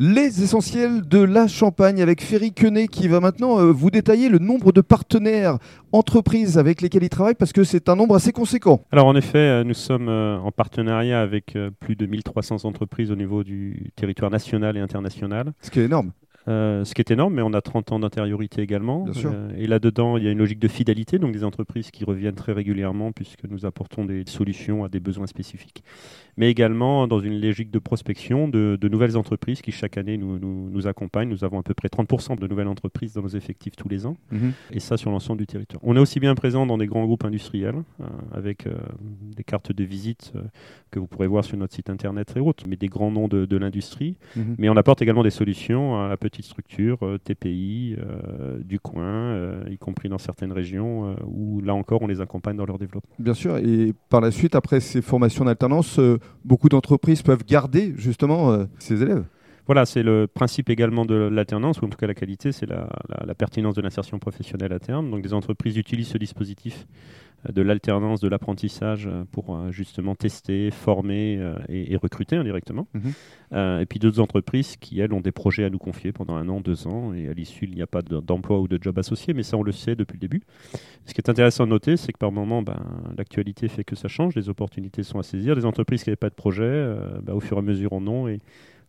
Les essentiels de la Champagne avec Ferry Quenet qui va maintenant euh, vous détailler le nombre de partenaires entreprises avec lesquels il travaille parce que c'est un nombre assez conséquent. Alors en effet, euh, nous sommes euh, en partenariat avec plus de 1300 entreprises au niveau du territoire national et international. Ce qui est énorme. Euh, ce qui est énorme, mais on a 30 ans d'intériorité également. Euh, et là-dedans, il y a une logique de fidélité, donc des entreprises qui reviennent très régulièrement puisque nous apportons des solutions à des besoins spécifiques. Mais également dans une logique de prospection de, nouvelles entreprises qui chaque année nous, nous, accompagnent. Nous avons à peu près 30% de nouvelles entreprises dans nos effectifs tous les ans, mhm. et ça sur l'ensemble du territoire. On est aussi bien présent dans des grands groupes industriels, euh, avec des cartes de visite que vous pourrez voir sur notre site internet et autres, mais des grands noms de, l'industrie. Mhm. Mais on apporte également des solutions à la structures, euh, TPI, euh, du coin, euh, y compris dans certaines régions où là encore on les accompagne dans leur développement. Bien sûr, et par la suite, après ces formations d'alternance, beaucoup d'entreprises peuvent garder justement ces élèves. Voilà, c'est le principe également de l'alternance, ou en tout cas la qualité, c'est la, la, pertinence de l'insertion professionnelle à terme. Donc des entreprises utilisent ce dispositif de l'alternance, de l'apprentissage euh, pour euh, justement tester, former euh, et, recruter indirectement. Mhm. et puis d'autres entreprises qui, elles, ont des projets à nous confier pendant un an, deux ans, et à l'issue, il n'y a pas d'emploi ou de job associé, mais ça, on le sait depuis le début. Ce qui est intéressant de noter, c'est que par moment, ben, l'actualité fait que ça change, les opportunités sont à saisir. Les entreprises qui n'avaient pas de projet, ben, au fur et à mesure en ont, et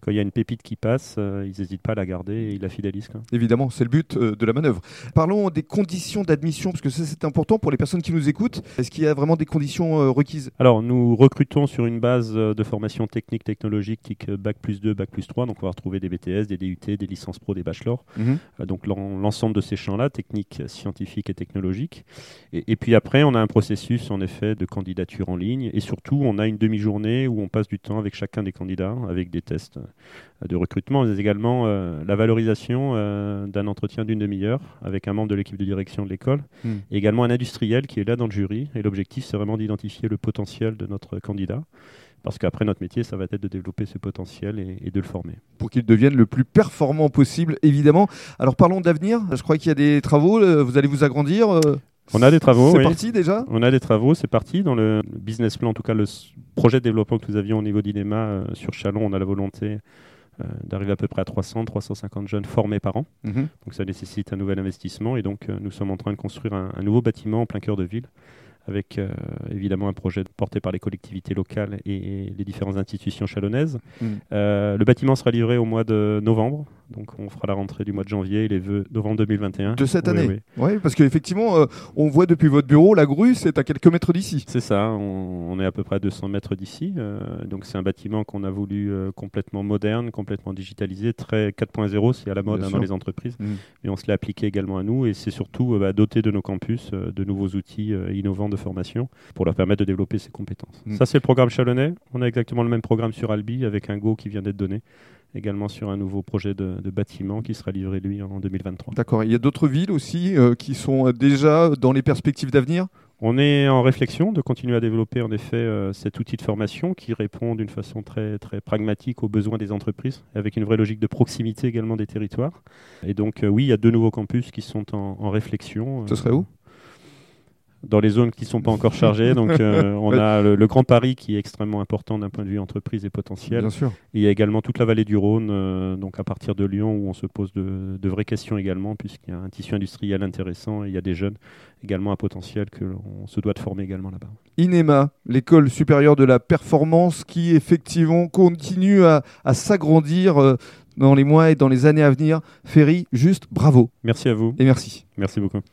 quand il y a une pépite qui passe, euh, ils n'hésitent pas à la garder et ils la fidélisent. Évidemment, c'est le but euh, de la manœuvre. Parlons des conditions d'admission, parce que ça c'est important pour les personnes qui nous écoutent. Est-ce qu'il y a vraiment des conditions euh, requises? Alors, nous recrutons sur une base de formation technique, technologique, Bac plus 2, Bac plus 3. Donc, on va retrouver des BTS, des DUT, des licences pro, des bachelors. Mhm. donc, l'ensemble de ces champs-là, techniques, scientifiques et technologiques. Et, et, puis après, on a un processus, en effet, de candidature en ligne. Et surtout, on a une demi-journée où on passe du temps avec chacun des candidats, avec des tests de recrutement, mais également euh, la valorisation euh, d'un entretien d'une demi-heure avec un membre de l'équipe de direction de l'école, hmm. et également un industriel qui est là dans le jury. Et l'objectif, c'est vraiment d'identifier le potentiel de notre candidat. Parce qu'après, notre métier, ça va être de développer ce potentiel et, de le former. Pour qu'il devienne le plus performant possible, évidemment. Alors parlons d'avenir. Je crois qu'il y a des travaux. Euh, vous allez vous agrandir on a des travaux. C'est parti déjà On a des travaux, c'est parti. Dans le business plan, en tout cas le projet de développement que nous avions au niveau d'INEMA sur Chalon, on a la volonté euh, d'arriver à peu près à 300, 350 jeunes formés par an. Mhm. Donc ça nécessite un nouvel investissement et donc euh, nous sommes en train de construire un, un nouveau bâtiment en plein cœur de ville avec euh, évidemment un projet porté par les collectivités locales et, les différentes institutions chalonnaises. Mm. Euh, le bâtiment sera livré au mois de novembre, donc on fera la rentrée du mois de janvier et les vœux novembre 2021. De cette année Oui, parce qu'effectivement, euh, on voit depuis votre bureau, la grue, c'est à quelques mètres d'ici. C'est ça, on, est à peu près à 200 mètres d'ici. donc c'est un bâtiment qu'on a voulu complètement moderne, complètement digitalisé, très 4.0, c'est à la mode hein, dans les entreprises, mm. mais on se l'a appliqué également à nous et c'est surtout bah, doté de nos campus de nouveaux outils innovants de formation pour leur permettre de développer ces compétences. Mm. Ça, c'est le programme Chalonnais. On a exactement le même programme sur Albi avec un Go qui vient d'être donné également sur un nouveau projet de, bâtiment qui sera livré lui en 2023. D'accord. Il y a d'autres villes aussi euh, qui sont déjà dans les perspectives d'avenir? On est en réflexion de continuer à développer en effet euh, cet outil de formation qui répond d'une façon très, très pragmatique aux besoins des entreprises, avec une vraie logique de proximité également des territoires. Et donc euh, oui, il y a deux nouveaux campus qui sont en, en réflexion. Ce serait où? Dans les zones qui ne sont pas encore chargées. Donc, euh, on a le, Grand Paris qui est extrêmement important d'un point de vue entreprise et potentiel. Bien sûr. Et il y a également toute la vallée du Rhône, euh, donc à partir de Lyon, où on se pose de, vraies questions également, puisqu'il y a un tissu industriel intéressant et il y a des jeunes également à potentiel que l'on se doit de former également là-bas. INEMA, l'école supérieure de la performance, qui effectivement continue à, s'agrandir. Euh, dans les mois et dans les années à venir. Ferry, juste bravo. Merci à vous. Et merci. Merci beaucoup.